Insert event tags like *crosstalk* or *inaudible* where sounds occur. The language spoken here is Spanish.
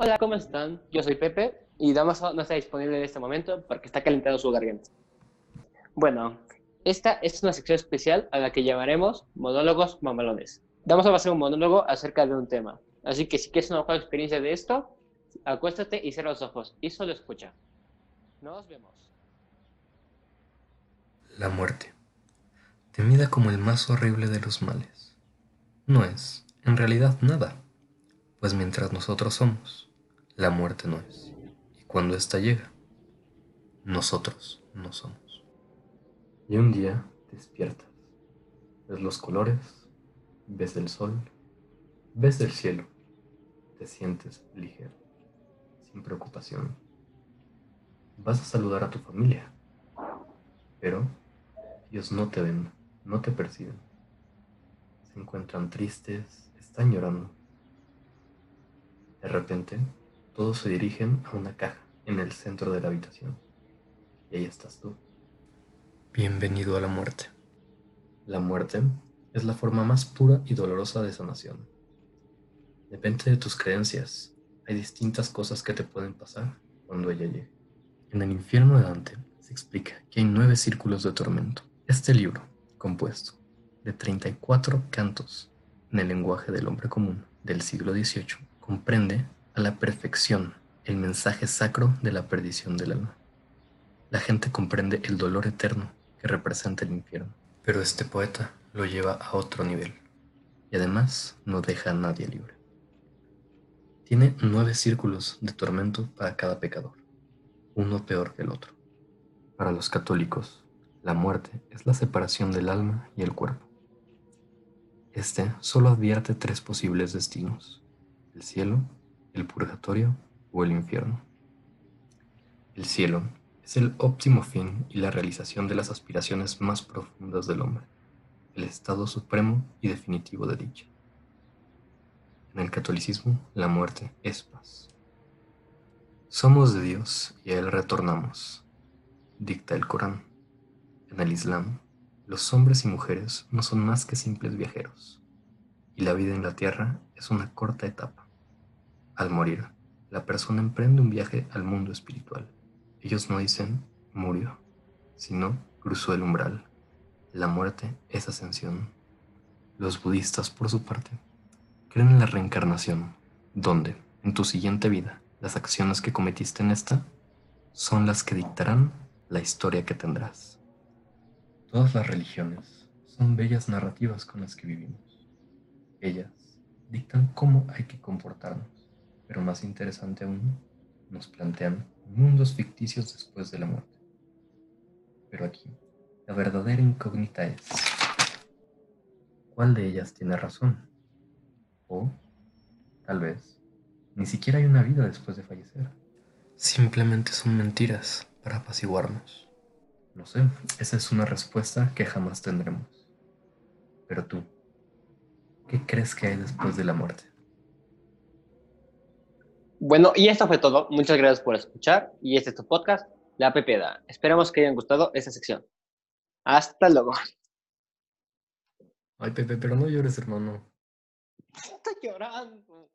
Hola, ¿cómo están? Yo soy Pepe y Damaso no está disponible en este momento porque está calentando su garganta. Bueno, esta es una sección especial a la que llamaremos Monólogos Mamalones. Damaso va a hacer un monólogo acerca de un tema. Así que si quieres una mejor experiencia de esto, acuéstate y cierra los ojos y solo escucha. Nos vemos. La muerte, temida como el más horrible de los males, no es, en realidad, nada, pues mientras nosotros somos, la muerte no es, y cuando ésta llega, nosotros no somos. Y un día despiertas, ves los colores, ves el sol, ves el cielo, te sientes ligero, sin preocupación. Vas a saludar a tu familia, pero ellos no te ven, no te perciben. Se encuentran tristes, están llorando. De repente, todos se dirigen a una caja en el centro de la habitación. Y ahí estás tú. Bienvenido a la muerte. La muerte es la forma más pura y dolorosa de sanación. Depende de tus creencias. Hay distintas cosas que te pueden pasar cuando ella llegue. En el infierno de Dante se explica que hay nueve círculos de tormento. Este libro, compuesto de 34 cantos en el lenguaje del hombre común del siglo XVIII, comprende a la perfección el mensaje sacro de la perdición del alma. La gente comprende el dolor eterno que representa el infierno, pero este poeta lo lleva a otro nivel y además no deja a nadie libre. Tiene nueve círculos de tormento para cada pecador, uno peor que el otro. Para los católicos, la muerte es la separación del alma y el cuerpo. Este solo advierte tres posibles destinos, el cielo, el purgatorio o el infierno. El cielo es el óptimo fin y la realización de las aspiraciones más profundas del hombre, el estado supremo y definitivo de dicha. En el catolicismo, la muerte es paz. Somos de Dios y a Él retornamos, dicta el Corán. En el Islam, los hombres y mujeres no son más que simples viajeros, y la vida en la tierra es una corta etapa. Al morir, la persona emprende un viaje al mundo espiritual. Ellos no dicen murió, sino cruzó el umbral. La muerte es ascensión. Los budistas, por su parte, creen en la reencarnación, donde, en tu siguiente vida, las acciones que cometiste en esta son las que dictarán la historia que tendrás. Todas las religiones son bellas narrativas con las que vivimos. Ellas dictan cómo hay que comportarnos, pero más interesante aún, nos plantean mundos ficticios después de la muerte. Pero aquí, la verdadera incógnita es, ¿cuál de ellas tiene razón? O, tal vez, ni siquiera hay una vida después de fallecer. Simplemente son mentiras para apaciguarnos. No sé, esa es una respuesta que jamás tendremos. Pero tú, ¿qué crees que hay después de la muerte? Bueno, y esto fue todo. Muchas gracias por escuchar. Y este es tu podcast, La Pepeda. Esperamos que hayan gustado esta sección. Hasta luego. Ay, Pepe, pero no llores, hermano. *laughs* Está llorando.